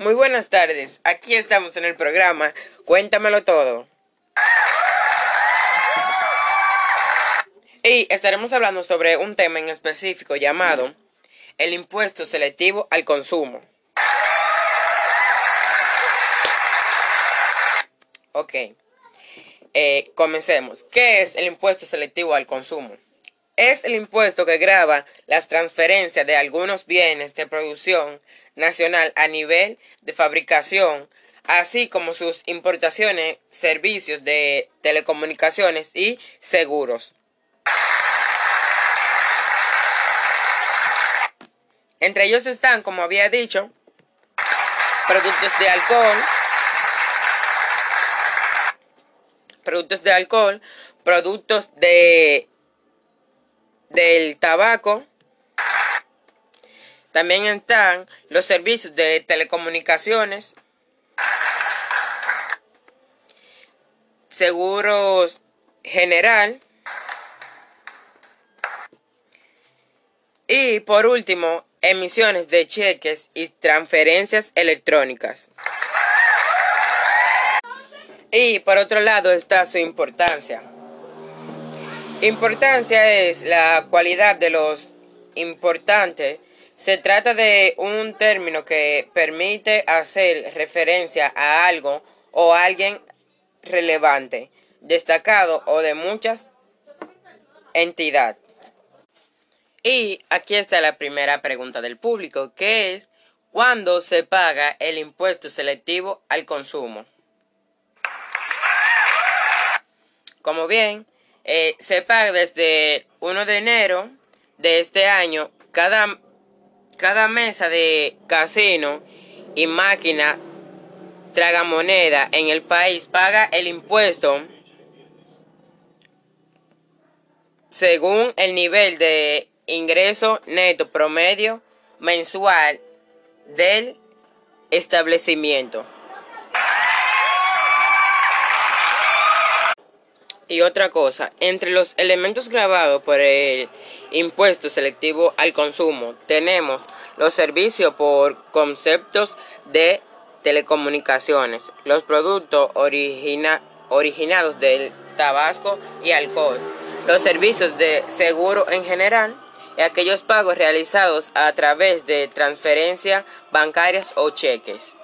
Muy buenas tardes, aquí estamos en el programa Cuéntamelo todo. Y estaremos hablando sobre un tema en específico llamado el impuesto selectivo al consumo. Ok, eh, comencemos. ¿Qué es el impuesto selectivo al consumo? Es el impuesto que grava las transferencias de algunos bienes de producción nacional a nivel de fabricación, así como sus importaciones, servicios de telecomunicaciones y seguros. Entre ellos están, como había dicho, productos de alcohol, productos de alcohol, productos de del tabaco. También están los servicios de telecomunicaciones, seguros general y por último emisiones de cheques y transferencias electrónicas. Y por otro lado está su importancia. Importancia es la cualidad de los importantes. Se trata de un término que permite hacer referencia a algo o alguien relevante, destacado o de muchas entidades. Y aquí está la primera pregunta del público, que es ¿cuándo se paga el impuesto selectivo al consumo? Como bien, eh, se paga desde 1 de enero de este año cada, cada mesa de casino y máquina tragamoneda en el país paga el impuesto según el nivel de ingreso neto promedio mensual del establecimiento. Y otra cosa, entre los elementos grabados por el impuesto selectivo al consumo tenemos los servicios por conceptos de telecomunicaciones, los productos originados del tabasco y alcohol, los servicios de seguro en general, y aquellos pagos realizados a través de transferencias bancarias o cheques.